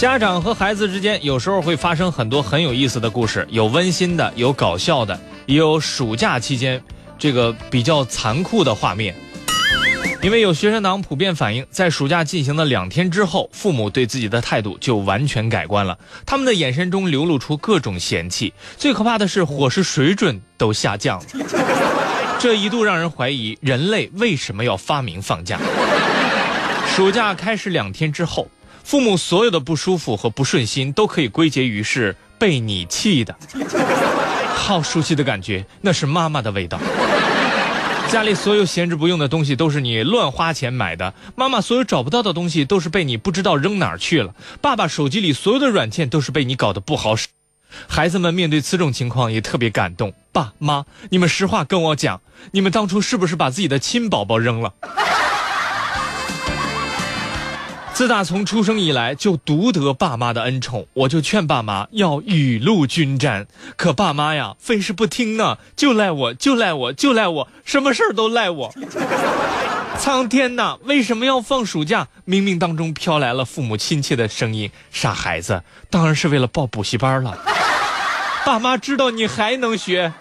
家长和孩子之间有时候会发生很多很有意思的故事，有温馨的，有搞笑的，也有暑假期间这个比较残酷的画面。因为有学生党普遍反映，在暑假进行的两天之后，父母对自己的态度就完全改观了，他们的眼神中流露出各种嫌弃，最可怕的是伙食水准都下降了。这一度让人怀疑人类为什么要发明放假。暑假开始两天之后，父母所有的不舒服和不顺心都可以归结于是被你气的。好熟悉的感觉，那是妈妈的味道。家里所有闲置不用的东西都是你乱花钱买的，妈妈所有找不到的东西都是被你不知道扔哪儿去了，爸爸手机里所有的软件都是被你搞得不好使。孩子们面对此种情况也特别感动，爸妈，你们实话跟我讲，你们当初是不是把自己的亲宝宝扔了？自打从出生以来就独得爸妈的恩宠，我就劝爸妈要雨露均沾，可爸妈呀，非是不听呢，就赖我，就赖我，就赖我，什么事儿都赖我。苍天呐，为什么要放暑假？冥冥当中飘来了父母亲切的声音：“傻孩子，当然是为了报补习班了。”爸妈知道你还能学。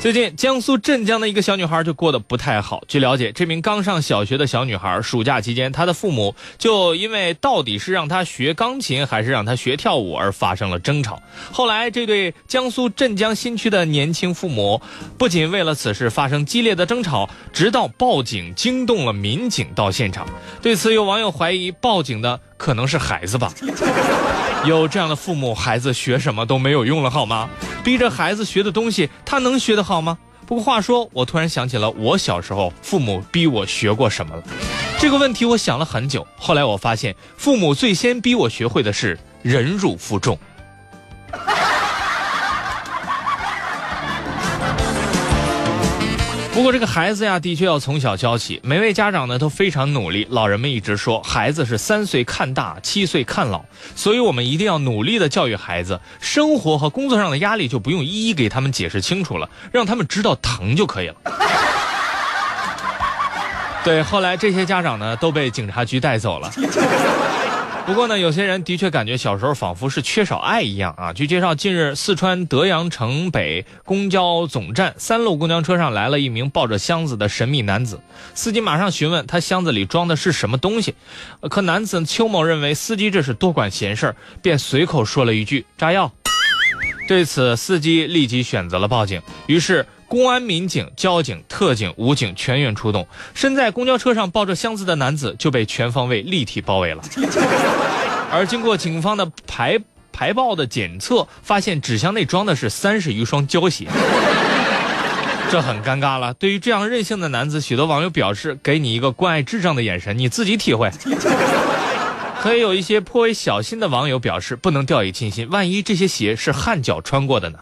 最近，江苏镇江的一个小女孩就过得不太好。据了解，这名刚上小学的小女孩，暑假期间，她的父母就因为到底是让她学钢琴还是让她学跳舞而发生了争吵。后来，这对江苏镇江新区的年轻父母，不仅为了此事发生激烈的争吵，直到报警惊动了民警到现场。对此，有网友怀疑报警的可能是孩子吧。有这样的父母，孩子学什么都没有用了，好吗？逼着孩子学的东西，他能学得好吗？不过话说，我突然想起了我小时候父母逼我学过什么了。这个问题我想了很久，后来我发现，父母最先逼我学会的是忍辱负重。不过这个孩子呀，的确要从小教起。每位家长呢都非常努力。老人们一直说，孩子是三岁看大，七岁看老，所以我们一定要努力的教育孩子。生活和工作上的压力就不用一一给他们解释清楚了，让他们知道疼就可以了。对，后来这些家长呢都被警察局带走了。不过呢，有些人的确感觉小时候仿佛是缺少爱一样啊。据介绍，近日四川德阳城北公交总站三路公交车上来了一名抱着箱子的神秘男子，司机马上询问他箱子里装的是什么东西，可男子邱某认为司机这是多管闲事，便随口说了一句炸药。对此，司机立即选择了报警，于是。公安民警、交警、特警、武警全员出动，身在公交车上抱着箱子的男子就被全方位立体包围了。而经过警方的排排爆的检测，发现纸箱内装的是三十余双胶鞋，这很尴尬了。对于这样任性的男子，许多网友表示：“给你一个关爱智障的眼神，你自己体会。”可也有一些颇为小心的网友表示：“不能掉以轻心，万一这些鞋是汗脚穿过的呢？”